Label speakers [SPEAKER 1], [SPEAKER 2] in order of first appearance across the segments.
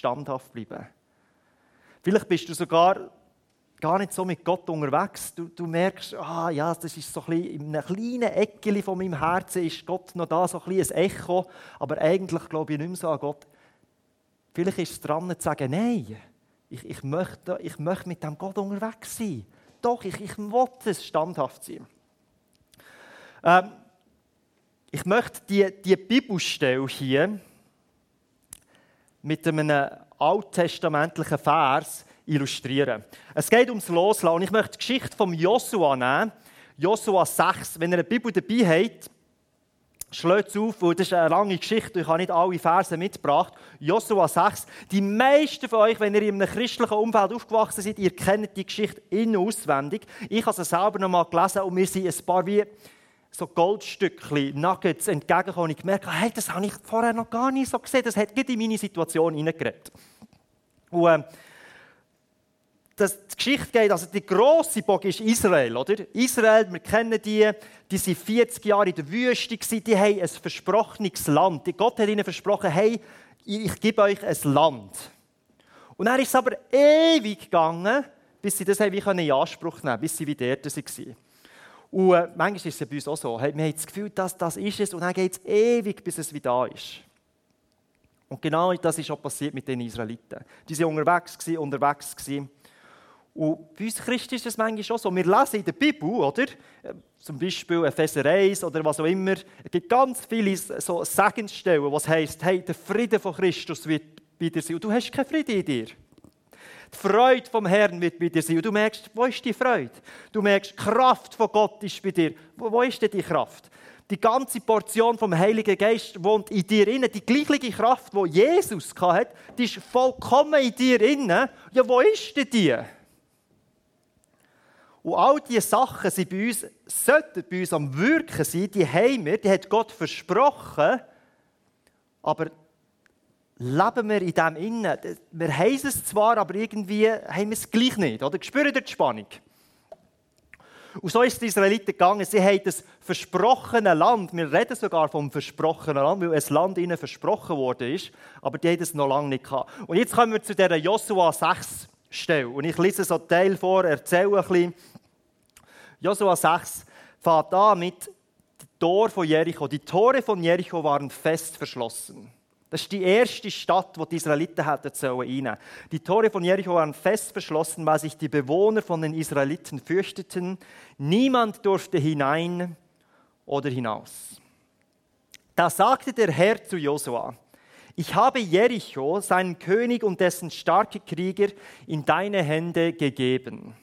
[SPEAKER 1] standhaft bleiben. Vielleicht bist du sogar gar nicht so mit Gott unterwegs. Du, du merkst, ah, ja, das ist so ein bisschen, in einem kleinen Eckchen von meinem Herzen ist Gott noch da, so ein, ein Echo. Aber eigentlich glaube ich nicht mehr so an Gott. Vielleicht ist es dran zu sagen, nein, ich, ich, möchte, ich möchte mit dem Gott unterwegs sein. Doch, ich, ich will es standhaft sein. Ähm, ich möchte die, die Bibelstelle hier mit einem alttestamentlichen Vers illustrieren. Es geht ums Loslassen. Und ich möchte die Geschichte von Joshua nehmen. Joshua 6. Wenn ihr eine Bibel dabei habt, schlägt es auf, weil das ist eine lange Geschichte. Ich habe nicht alle Verse mitgebracht. Joshua 6. Die meisten von euch, wenn ihr in einem christlichen Umfeld aufgewachsen seid, ihr kennt die Geschichte in- auswendig. Ich habe sie selber noch mal gelesen und mir sind ein paar wie so Goldstückchen, Nuggets entgegengekommen und ich gemerkt habe, hey, das habe ich vorher noch gar nicht so gesehen. Das hat in meine Situation hineingeredet. Und äh, das, die Geschichte geht, also die grosse Bock ist Israel, oder? Israel, wir kennen die, die sind 40 Jahre in der Wüste gewesen, die haben ein versprochenes Land. Gott hat ihnen versprochen, hey, ich gebe euch ein Land. Und dann ist es aber ewig gegangen, bis sie das in Anspruch nehmen bis sie wieder dort waren. Und äh, manchmal ist es bei uns auch so, wir haben das Gefühl, dass das ist es und dann geht es ewig, bis es wieder da ist. Und genau das ist auch passiert mit den Israeliten. Die waren unterwegs, unterwegs. Und bei uns Christen ist es manchmal schon so. Wir lesen in der Bibel, oder? Zum Beispiel Epheser 1 oder was auch immer. Es gibt ganz viele so Segensstellen, was heisst, hey, der Friede von Christus wird bei dir sein. Und du hast keine Friede in dir. Die Freude vom Herrn wird bei dir sein. Und du merkst, wo ist die Freude? Du merkst, die Kraft von Gott ist bei dir. Wo, wo ist denn die Kraft? Die ganze Portion vom Heiligen Geist wohnt in dir inne. Die gleiche Kraft, die Jesus hatte, die ist vollkommen in dir inne. Ja, wo ist denn die? Und all diese Sachen sind bei uns, sollten bei uns am Wirken sein, die haben wir, die hat Gott versprochen, aber leben wir in dem Innen. Wir haben es zwar, aber irgendwie haben wir es gleich nicht. Oder? Spüren die Spannung? Und so ist es den Israeliten gegangen. Sie haben das versprochene Land, wir reden sogar vom versprochenen Land, weil ein Land ihnen versprochen worden ist, aber die haben es noch lange nicht gehabt. Und jetzt kommen wir zu dieser Joshua 6 Stelle. Und ich lese so einen Teil vor, erzähle ein bisschen. Josua 6 fährt an mit dem Tor von Jericho. Die Tore von Jericho waren fest verschlossen. Das ist die erste Stadt, wo die Israeliten hätten sollen Die Tore von Jericho waren fest verschlossen, weil sich die Bewohner von den Israeliten fürchteten. Niemand durfte hinein oder hinaus. Da sagte der Herr zu Josua: Ich habe Jericho, seinen König und dessen starke Krieger, in deine Hände gegeben.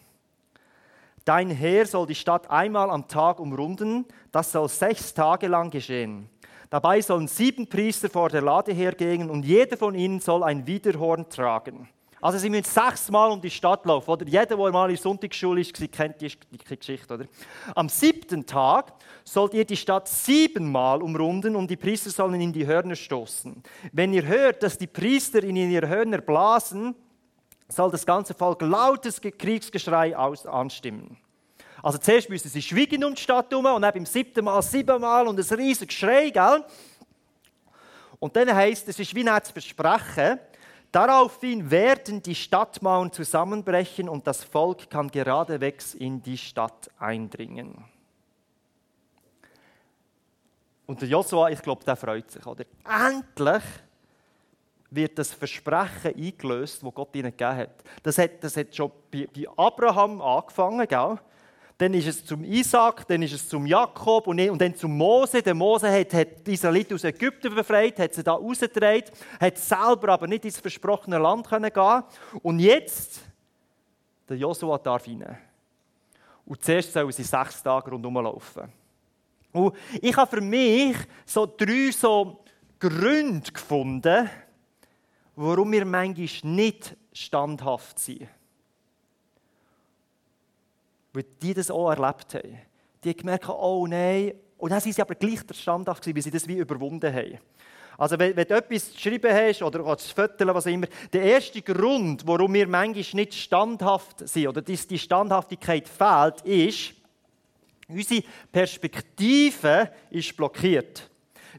[SPEAKER 1] Dein Heer soll die Stadt einmal am Tag umrunden. Das soll sechs Tage lang geschehen. Dabei sollen sieben Priester vor der Lade hergehen und jeder von ihnen soll ein Widerhorn tragen. Also sie müssen sechsmal um die Stadt laufen. Oder? Jeder, der mal in der Sonntagsschule ist, kennt die, Geschichte. Oder? Am siebten Tag sollt ihr die Stadt siebenmal umrunden und die Priester sollen in die Hörner stoßen. Wenn ihr hört, dass die Priester in ihre Hörner blasen, soll das ganze Volk lautes Kriegsgeschrei anstimmen. Also zuerst müssen sie schweigen um die Stadt herum und dann beim siebten Mal siebenmal und ein riesiges Geschrei, gell? Und dann heißt es, ist wie ein Versprechen, daraufhin werden die Stadtmauern zusammenbrechen und das Volk kann geradewegs in die Stadt eindringen. Und der Joshua, ich glaube, der freut sich, oder? Endlich wird das Versprechen eingelöst, das Gott ihnen gegeben hat. Das hat, das hat schon bei Abraham angefangen, gell? Dann ist es zum Isaac, dann ist es zum Jakob und, dann zum Mose. Der Mose hat, hat die Israeliten aus Ägypten befreit, hat sie da rausgedreht, hat selber aber nicht ins versprochene Land können gehen. Und jetzt, der Josua darf rein. Und zuerst sollen sie sechs Tage rundherum laufen. Und ich habe für mich so drei so Gründe gefunden, warum wir manchmal nicht standhaft sind. Weil die das auch erlebt haben. Die haben gemerkt, oh nein, und dann sind sie aber gleich standhaft gewesen, weil sie das wie überwunden haben. Also wenn, wenn du etwas zu schreiben hast oder zu föteln, was immer, der erste Grund, warum wir manchmal nicht standhaft sind oder dass die Standhaftigkeit fehlt, ist, unsere Perspektive ist blockiert.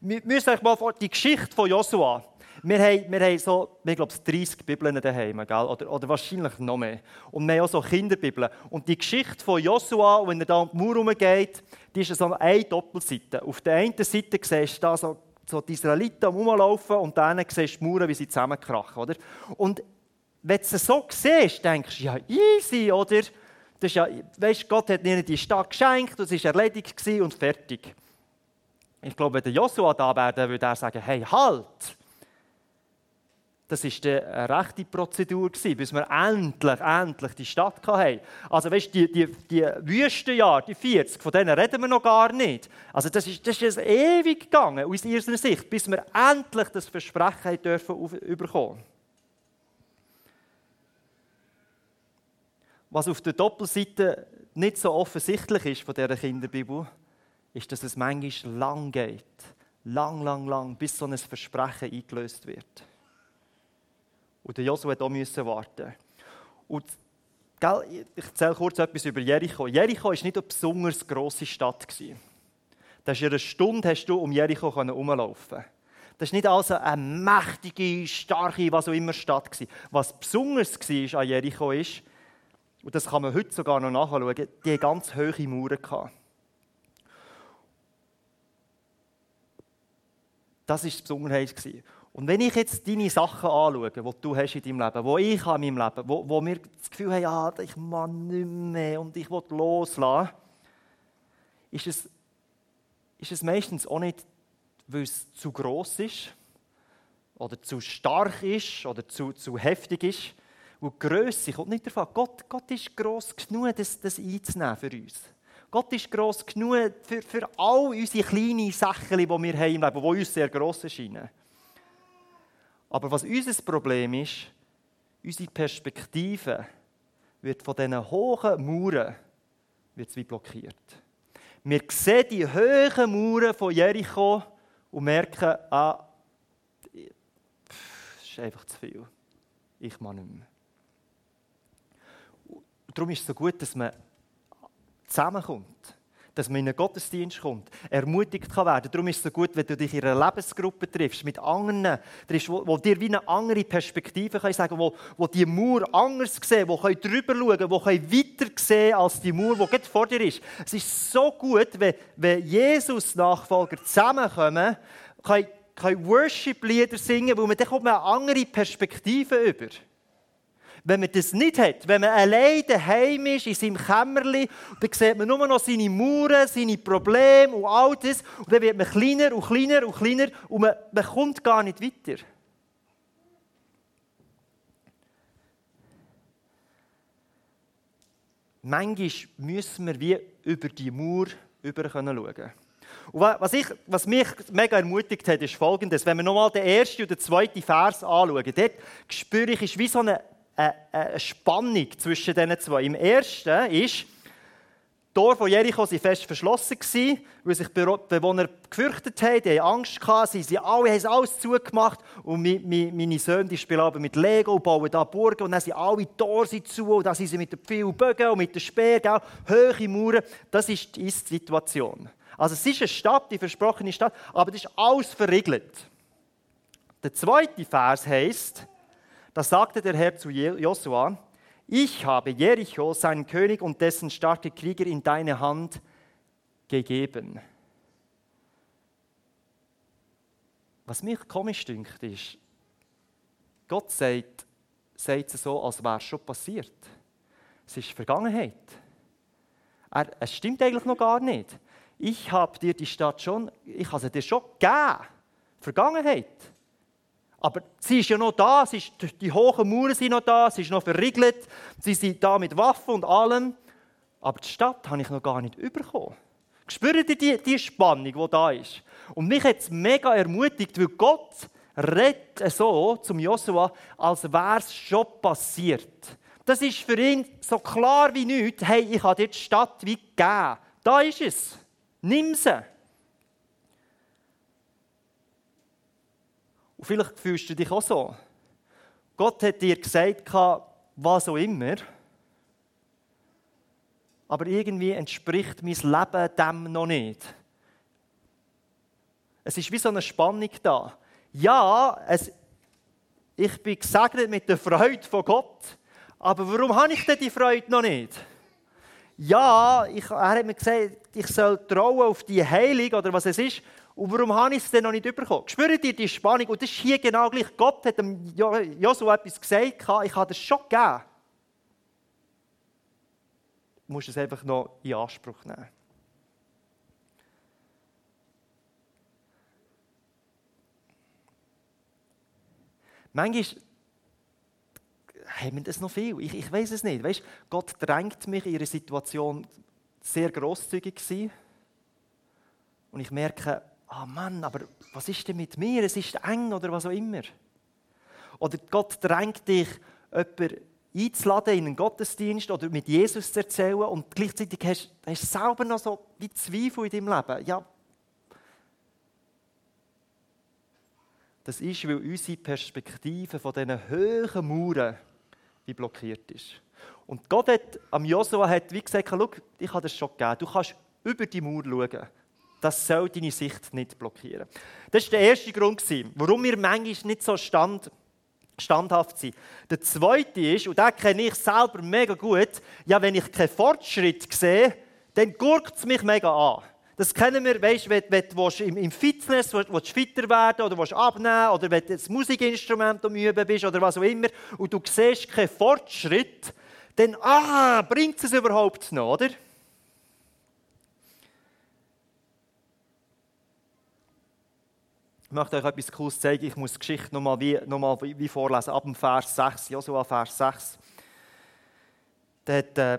[SPEAKER 1] Wir müssen euch mal vor die Geschichte von Joshua Wir haben, wir haben so, ich glaube, 30 Bibeln daheim, gell? Oder, oder wahrscheinlich noch mehr. Und wir haben auch so Kinderbibeln. Und die Geschichte von Joshua, wenn er da um die Mauer herumgeht, die ist so eine Doppelseite. Auf der einen Seite siehst du da so, so die Israeliten rumlaufen und dann siehst du die Mauern, wie sie zusammenkrachen. Oder? Und wenn du es so siehst, denkst du, ja, easy, oder? Das ist ja, weißt, Gott hat ihnen die Stadt geschenkt, das war erledigt und fertig. Ich glaube, wenn Joshua da wäre, würde er sagen, hey, halt! Das war eine rechte Prozedur, bis wir endlich, endlich die Stadt hatten. Also weißt, die, die, die Wüstenjahre, die 40, von denen reden wir noch gar nicht. Also das ist, das ist ewig gegangen, aus ihrer Sicht, bis wir endlich das Versprechen dürfen bekommen. Was auf der Doppelseite nicht so offensichtlich ist von dieser Kinderbibel, ist, dass es manchmal lang geht. Lang, lang, lang, bis so ein Versprechen eingelöst wird. Und der Joshua musste auch warten. Und gell, ich erzähle kurz etwas über Jericho. Jericho war nicht eine besonders grosse Stadt. Da hast in einer Stunde hast du um Jericho herumlaufen Das war nicht also eine mächtige, starke, was auch immer Stadt. Was besonders war an Jericho ist, und das kann man heute sogar noch nachschauen, die ganz hohe Mauern. Das war die Besonderheit. Und wenn ich jetzt deine Sachen anschaue, die du hast in deinem Leben, die ich in meinem Leben, wo, wo wir das Gefühl haben, ja, ich mag nicht mehr und ich will loslassen, ist es, ist es meistens auch nicht, weil es zu gross ist oder zu stark ist oder zu, zu heftig ist. Und Größe kommt nicht davon. Gott, Gott ist gross genug, das, das einzunehmen für uns. Gott ist gross genug für, für all unsere kleinen Sachen, die wir haben im Leben, die uns sehr gross erscheinen. Aber was unser Problem ist, unsere Perspektive wird von diesen hohen Mauern wird wie blockiert. Wir sehen die hohen Mauern von Jericho und merken, ah, das ist einfach zu viel. Ich mache nicht mehr. Und darum ist es so gut, dass man zusammenkommt dass man in einen Gottesdienst kommt, ermutigt kann werden. Darum ist es so gut, wenn du dich in einer Lebensgruppe triffst, mit anderen triffst, wo, wo dir wie eine andere Perspektive können sagen wo, wo die Mauer anders sehen, wo können drüber schauen, wo können weiter sehen als die Mauer, die gerade vor dir ist. Es ist so gut, wenn, wenn Jesus-Nachfolger zusammenkommen, können, können Worship-Lieder singen, wo man dann kommt eine andere Perspektive über. Wenn man das nicht hat, wenn man allein daheim ist, in seinem Kämmerli, dann sieht man nur noch seine Mauern, seine Probleme und all das. Und dann wird man kleiner und kleiner und kleiner und man, man kommt gar nicht weiter. Manchmal müssen wir wie über die Mauer über schauen. Und was, ich, was mich mega ermutigt hat, ist Folgendes. Wenn wir nochmal den ersten und den zweiten Vers anschauen, dort spüre ich, ist wie so eine eine Spannung zwischen diesen zwei. Im ersten ist, die Tore von Jericho waren fest verschlossen, weil sich die Bewohner gefürchtet haben, die haben Angst gehabt, sie, alle, haben alles zugemacht und meine Söhne spielen aber mit Lego und bauen da Burgen und dann sind alle Tore zu und dann sind sie mit den vielen Bögen und mit den Speeren, hohe Mauern. Das ist die Ist-Situation. Also es ist eine Stadt, die versprochene Stadt, aber das ist alles verriegelt. Der zweite Vers heißt, da sagte der Herr zu Josua, ich habe Jericho, seinen König und dessen starke Krieger in deine Hand gegeben. Was mich komisch dünkt, ist, Gott sagt, sagt es so, als wäre es schon passiert. Es ist Vergangenheit. Er, es stimmt eigentlich noch gar nicht. Ich habe dir die Stadt schon, ich habe sie dir schon gegeben. Vergangenheit. Aber sie ist ja noch da, ist, die hohen Mauern sind noch da, sie ist noch verriegelt, sie sind da mit Waffen und allem. Aber die Stadt habe ich noch gar nicht bekommen. Spürt ihr die, die Spannung, die da ist? Und mich hat es mega ermutigt, weil Gott redet so zum Joshua, als wäre es schon passiert. Das ist für ihn so klar wie nichts. Hey, ich habe dir die Stadt wie gegeben. Da ist es. Nimm sie. Und vielleicht fühlst du dich auch so. Gott hat dir gesagt, was auch immer. Aber irgendwie entspricht mein Leben dem noch nicht. Es ist wie so eine Spannung da. Ja, es, ich bin gesegnet mit der Freude von Gott. Aber warum habe ich denn die Freude noch nicht? Ja, ich, er hat mir gesagt, ich soll trauen auf die Heilung oder was es ist. Und warum habe ich es denn noch nicht bekommen? Spürt ihr die Spannung? Und das ist hier genau gleich. Gott hat dem Joshua etwas gesagt, ich habe das schon gegeben. Du musst es einfach noch in Anspruch nehmen. Manchmal haben wir das noch viel. Ich, ich weiß es nicht. Weißt, Gott drängt mich in ihre Situation sehr großzügig gewesen. Und ich merke, ah oh Mann, aber was ist denn mit mir? Es ist eng oder was auch immer. Oder Gott drängt dich, jemanden einzuladen in einen Gottesdienst oder mit Jesus zu erzählen und gleichzeitig hast, du selber noch so wie Zweifel in deinem Leben. Ja, das ist, weil unsere Perspektive von diesen hohen Mauern wie blockiert ist. Und Gott hat am Josua hat wie gesagt, schau, ich habe das schon gegeben. Du kannst über die Mauer schauen. Das soll deine Sicht nicht blockieren. Das war der erste Grund, warum wir manchmal nicht so stand, standhaft sind. Der zweite ist, und den kenne ich selber mega gut, ja, wenn ich keinen Fortschritt sehe, dann gurkt es mich mega an. Das kennen wir, weißt wenn, wenn du im, im Fitness willst, fitter werden oder willst abnehmen oder wenn du ein Musikinstrument am Üben bist oder was auch immer und du siehst keinen Fortschritt, dann ah, bringt es überhaupt noch, oder? Ich möchte euch etwas Cooles zeigen. Ich muss die Geschichte nochmal wie, noch wie vorlesen, ab dem Vers 6, Josua Vers 6. Da hat äh,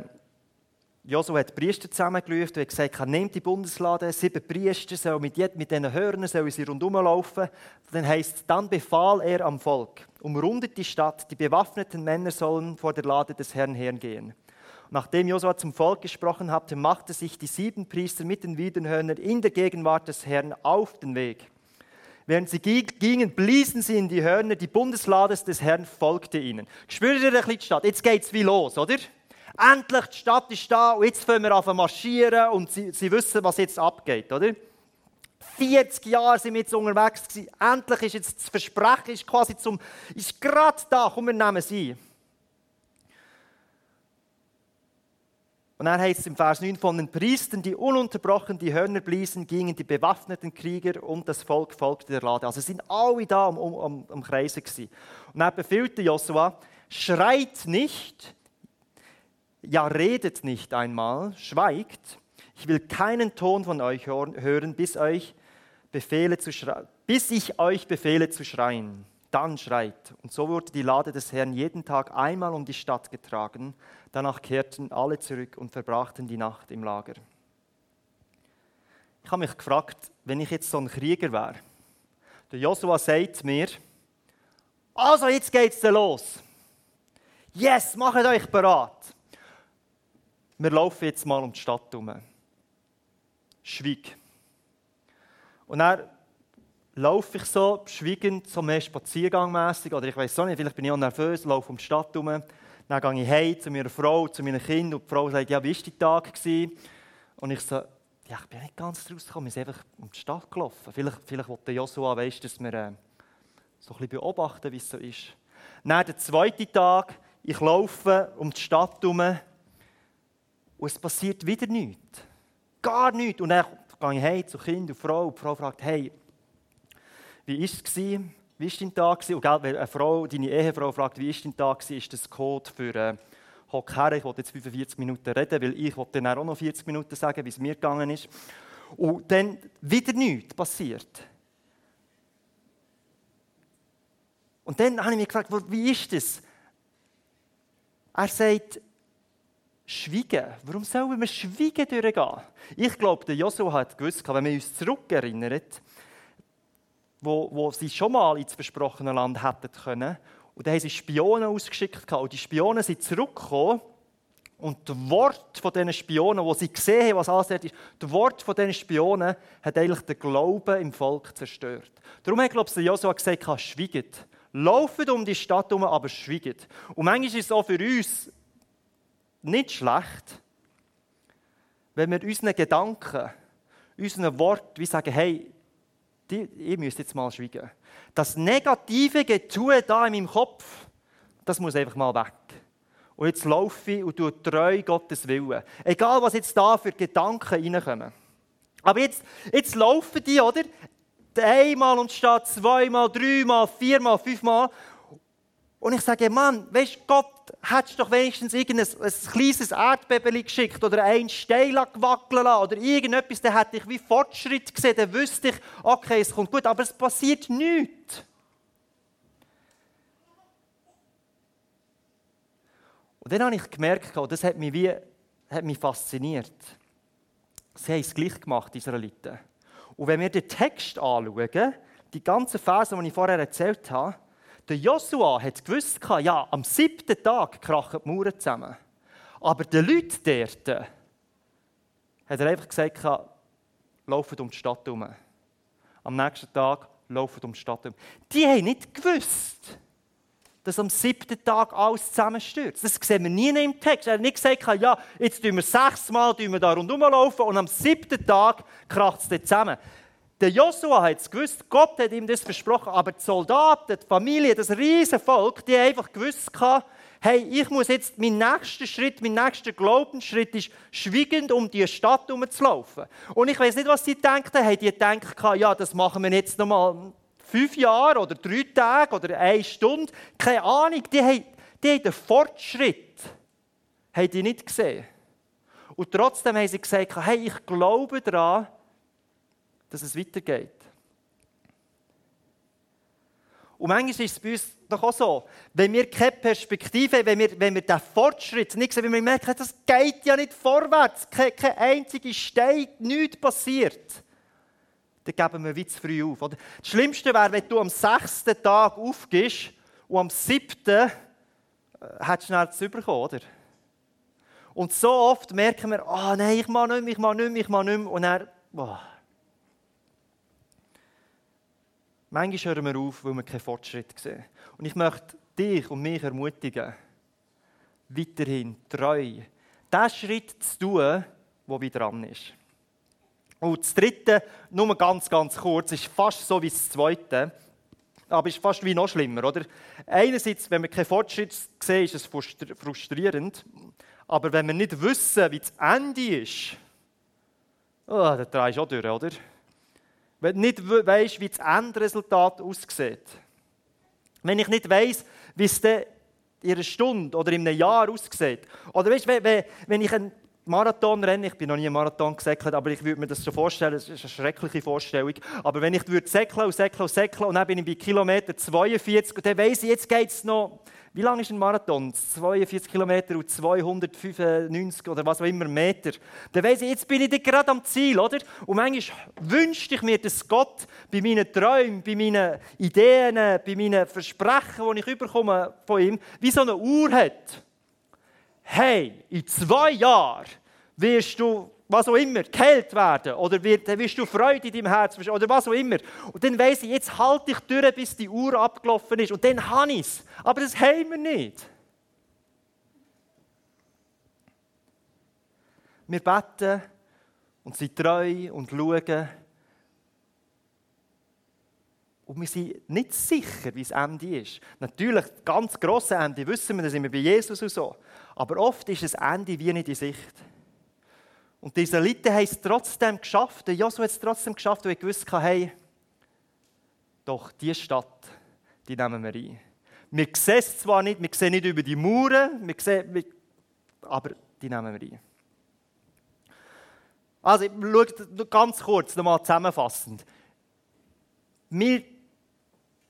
[SPEAKER 1] Josua hat Priester zusammengerufen und hat gesagt, nehmt die Bundeslade, sieben Priester sollen mit, mit diesen Hörnern sollen sie rundherum laufen. Dann heißt dann befahl er am Volk, umrundet die Stadt, die bewaffneten Männer sollen vor der Lade des Herrn hergehen. Nachdem Josua zum Volk gesprochen hatte, machte sich die sieben Priester mit den Wiedenhörnern in der Gegenwart des Herrn auf den Weg. Während sie gingen, bliesen sie in die Hörner, die Bundeslade des Herrn folgte ihnen. Spürt ihr ein bisschen die Stadt? Jetzt geht es wie los, oder? Endlich, die Stadt ist da und jetzt fangen wir an marschieren und sie, sie wissen, was jetzt abgeht, oder? 40 Jahre sind wir jetzt unterwegs gewesen. Endlich ist jetzt das Versprechen ist quasi zum, ist gerade da, komm, wir nehmen sie. Und dann heißt es im Vers 9, von den Priestern, die ununterbrochen die Hörner bliesen, gingen die bewaffneten Krieger und das Volk folgte der Lade. Also sind alle da am, am, am Kreisen gewesen. Und dann befehlte Josua, schreit nicht, ja, redet nicht einmal, schweigt. Ich will keinen Ton von euch hören, bis, euch befehle zu bis ich euch befehle zu schreien. Dann schreit. Und so wurde die Lade des Herrn jeden Tag einmal um die Stadt getragen. Danach kehrten alle zurück und verbrachten die Nacht im Lager. Ich habe mich gefragt, wenn ich jetzt so ein Krieger wäre. Der Josua sagt mir, also jetzt geht's los. Yes, macht euch bereit wir laufen jetzt mal um die Stadt herum. Schweig. Und dann laufe ich so schweigend, so mehr spaziergangmässig, oder ich weiß auch nicht, vielleicht bin ich auch nervös, laufe um die Stadt herum. Dann gehe ich heim zu meiner Frau, zu meinen Kindern und die Frau sagt, ja, wie war dein Tag? Und ich so, ja, ich bin nicht ganz rausgekommen, wir sind einfach um die Stadt gelaufen. Vielleicht, vielleicht wollte Joshua, weißt, dass wir äh, so ein bisschen beobachten, wie es so ist. Dann der zweite Tag, ich laufe um die Stadt herum und es passiert wieder nichts. Gar nichts. Und dann gehe ich heim zu Kind und Frau und die Frau fragt, hey, wie war es? Wie war dein Tag? Und wenn eine Frau, deine Ehefrau fragt, wie war dein Tag? Ist das Code für äh, «Hock her, ich wollte jetzt 45 Minuten reden, weil ich wollte dann auch noch 40 Minuten sagen, wie es mir gegangen ist.» Und dann wieder nichts passiert. Und dann habe ich mich gefragt, wie ist das? Er sagt, Schweigen. Warum sollen wir Schweigen durchgehen? Ich glaube, der Joshua hat gewusst, wenn wir uns zurückerinnern, wo, wo sie schon mal ins versprochene Land hätten können, und dann haben sie Spionen ausgeschickt, und die Spionen sind zurückgekommen, und das Wort von diesen Spionen, wo sie gesehen haben, was alles ist, das Wort von diesen Spionen hat eigentlich den Glauben im Volk zerstört. Darum hat, glaube ich, Joshua gesagt, schweigt. Lauft um die Stadt herum, aber schweigt. Und manchmal ist es auch für uns nicht schlecht, wenn wir unseren Gedanken, unseren Worten wie sagen, hey, die, ich müsste jetzt mal schweigen. Das negative Getue da in meinem Kopf, das muss einfach mal weg. Und jetzt laufe ich und tue treu Gottes Willen. Egal, was jetzt da für Gedanken reinkommen. Aber jetzt, jetzt laufen die, oder? Einmal und statt zweimal, dreimal, viermal, fünfmal. Und ich sage, Mann, weißt du, Gott hättest doch wenigstens irgendein ein kleines Erdbeben geschickt oder ein Stein wackeln lassen oder irgendetwas, dann hätte ich wie Fortschritt gesehen, dann wüsste ich, okay, es kommt gut, aber es passiert nichts. Und dann habe ich gemerkt, und das hat mich, wie, hat mich fasziniert. Sie haben es gleich gemacht, die Israeliten. Und wenn wir den Text anschauen, die ganzen Verse, die ich vorher erzählt habe, der Joshua hat gewusst, ja, am siebten Tag krachen die Mauern zusammen. Aber den Leuten dort hat er einfach gesagt, laufen um die Stadt herum. Am nächsten Tag laufen um die Stadt herum. Die haben nicht gewusst, dass am siebten Tag alles zusammenstürzt. Das sehen wir nie im Text. Er hat nicht gesagt, ja, jetzt tun wir sechsmal da rundherum laufen und am siebten Tag kracht es zusammen. Der Joshua hat es gewusst, Gott hat ihm das versprochen, aber die Soldaten, die Familie, das riesige Volk, die haben einfach gewusst, hey, ich muss jetzt, mein nächster Schritt, mein nächster Glaubensschritt ist, schweigend um die Stadt herumzulaufen. Und ich weiß nicht, was sie denken, haben die gedacht, ja, das machen wir jetzt nochmal fünf Jahre oder drei Tage oder eine Stunde. Keine Ahnung, die haben, die haben den Fortschritt haben die nicht gesehen. Und trotzdem haben sie gesagt, hey, ich glaube daran, dass es weitergeht. Und manchmal ist es bei uns doch auch so, wenn wir keine Perspektive haben, wenn wir, wenn wir den Fortschritt nicht sehen, wenn wir merken, das geht ja nicht vorwärts, kein, kein einziger Stein, nichts passiert, dann geben wir wie zu früh auf. Oder? Das Schlimmste wäre, wenn du am sechsten Tag aufgehst und am siebten äh, hättest du zu überkommen, oder? Und so oft merken wir, oh nein, ich mache nicht mehr, ich mache nicht mehr, ich mache nicht mehr. Und dann, boah. Manchmal hören wir auf, weil wir keinen Fortschritt sehen. Und ich möchte dich und mich ermutigen, weiterhin treu, den Schritt zu tun, der wieder dran ist. Und das dritte, nur ganz, ganz kurz, ist fast so wie das zweite, aber ist fast wie noch schlimmer, oder? Einerseits, wenn wir keinen Fortschritt sehen, ist es frustrierend, aber wenn wir nicht wissen, wie das Ende ist, oh, dann drehst du auch durch, oder? Wenn du nicht weißt, wie das Endresultat aussieht. Wenn ich nicht weiß, wie es in einer Stunde oder in einem Jahr aussieht. Oder weißt, wenn, wenn ich ein Marathonrennen, ich bin noch nie im Marathon gesäckelt, aber ich würde mir das so vorstellen, das ist eine schreckliche Vorstellung. Aber wenn ich würde säckeln und säckeln und säckeln und dann bin ich bei Kilometer 42 und dann weiss ich, jetzt geht es noch wie lang ist ein Marathon? 42 Kilometer und 295 oder was auch immer Meter. Dann weiss ich, jetzt bin ich gerade am Ziel, oder? Und manchmal wünschte ich mir, dass Gott bei meinen Träumen, bei meinen Ideen, bei meinen Versprechen, die ich überkomme von ihm, wie so eine Uhr hat. Hey, in zwei Jahren wirst du was auch immer, geheilt werden oder wirst du Freude in deinem Herzen oder was auch immer. Und dann weiss ich, jetzt halte ich durch, bis die Uhr abgelaufen ist und dann habe ich es. Aber das haben wir nicht. Wir beten und sind treu und schauen. Und wir sind nicht sicher, wie das Ende ist. Natürlich, ganz grosse Ende wissen wir, da sind wir bei Jesus und so. Aber oft ist das Ende wie nicht in Sicht. Und die Israeliten haben es trotzdem geschafft. Joshua hat es trotzdem geschafft, weil er gewusst hat, hey, doch, diese Stadt, die nehmen wir ein. Wir sehen es zwar nicht, wir sehen nicht über die Mauern, wir sehen, aber die nehmen wir ein. Also, schau ganz kurz, nochmal zusammenfassend. Wir,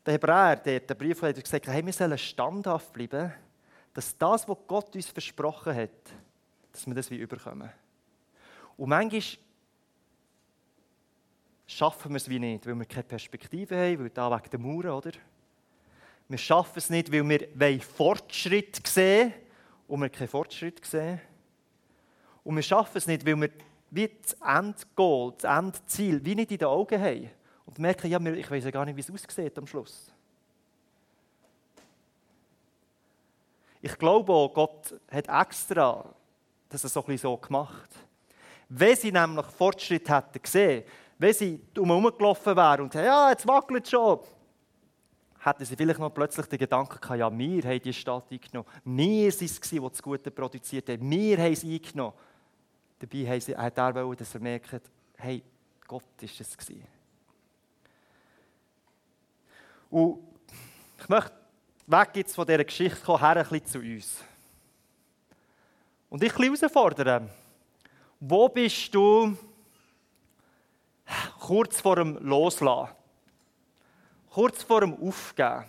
[SPEAKER 1] der Hebräer, der, der Brief hat gesagt, hey, wir sollen standhaft bleiben, dass das, was Gott uns versprochen hat, dass wir das wie überkommen. Und manchmal schaffen wir es wie nicht, weil wir keine Perspektive haben, weil da wegen der Mauern, oder? Wir schaffen es nicht, weil wir Fortschritt sehen und wir keinen Fortschritt sehen. Und wir schaffen es nicht, weil wir wie das Endgoal, das Endziel, wie nicht in den Augen haben. Und merken, ja, ich weiß ja gar nicht, wie es aussieht am Schluss. Ich glaube auch, Gott hat extra das so ein so gemacht. Wenn sie nämlich Fortschritt hätten gesehen, wenn sie umherum gelaufen wären und ja, jetzt wackelt es schon, hätten sie vielleicht noch plötzlich den Gedanken gehabt, ja, wir haben die Stadt eingenommen. Wir waren es, die das Gute produziert haben. Wir haben es eingenommen. Dabei haben sie, hat er wollen, dass er merkt, hey, Gott ist es gewesen. Und ich möchte weg jetzt von dieser Geschichte kommen, her ein bisschen zu uns. Und ich ein herausfordern. Wo bist du kurz vor dem Loslassen? Kurz vor dem Aufgeben?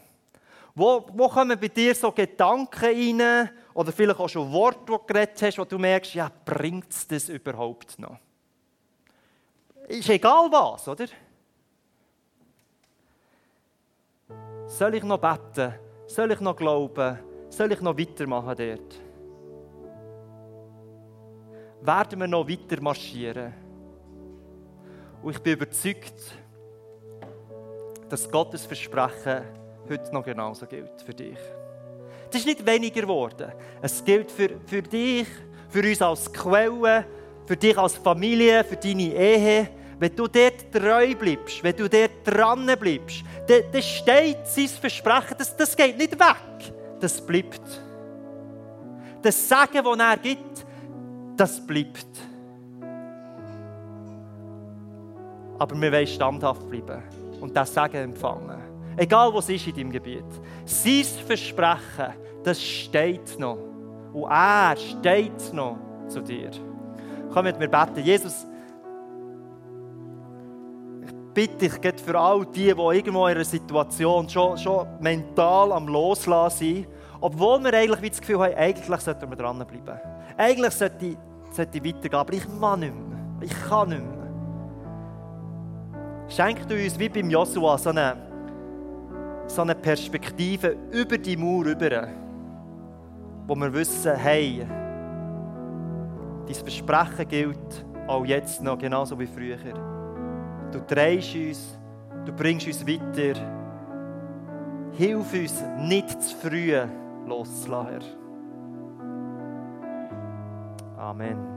[SPEAKER 1] Wo, wo kommen bei dir so Gedanken rein oder vielleicht auch schon Worte, die du geredet hast, wo du merkst, ja, bringt es das überhaupt noch? Ist egal was, oder? Soll ich noch beten? Soll ich noch glauben? Soll ich noch weitermachen dort? Werden wir noch weiter marschieren? Und ich bin überzeugt, dass Gottes Versprechen heute noch genauso gilt für dich. Es ist nicht weniger geworden. Es gilt für, für dich, für uns als Quelle, für dich als Familie, für deine Ehe. Wenn du dort treu bleibst, wenn du dort dran bleibst, dann, dann steht sein Versprechen, das, das geht nicht weg. Das bleibt. Das Sagen, das er gibt, das bleibt. Aber wir wollen standhaft bleiben und das Sagen empfangen. Egal was ist in deinem Gebiet. Sein Versprechen, das steht noch. Und er steht noch zu dir. Komm mit mir beten. Jesus, ich bitte dich für all die, die irgendwo in einer Situation schon, schon mental am Loslassen sind, obwohl wir eigentlich das Gefühl haben, eigentlich sollten wir dranbleiben. Eigentlich sollte ich, sollte ich weitergehen, aber ich kann nicht mehr. Ich kann nicht mehr. Schenk du uns wie beim Joshua so eine, so eine Perspektive über die Mauer rüber, wo wir wissen, hey, dein Versprechen gilt auch jetzt noch genauso wie früher. Du drehst uns, du bringst uns weiter. Hilf uns, nicht zu früh loszulassen. Amen.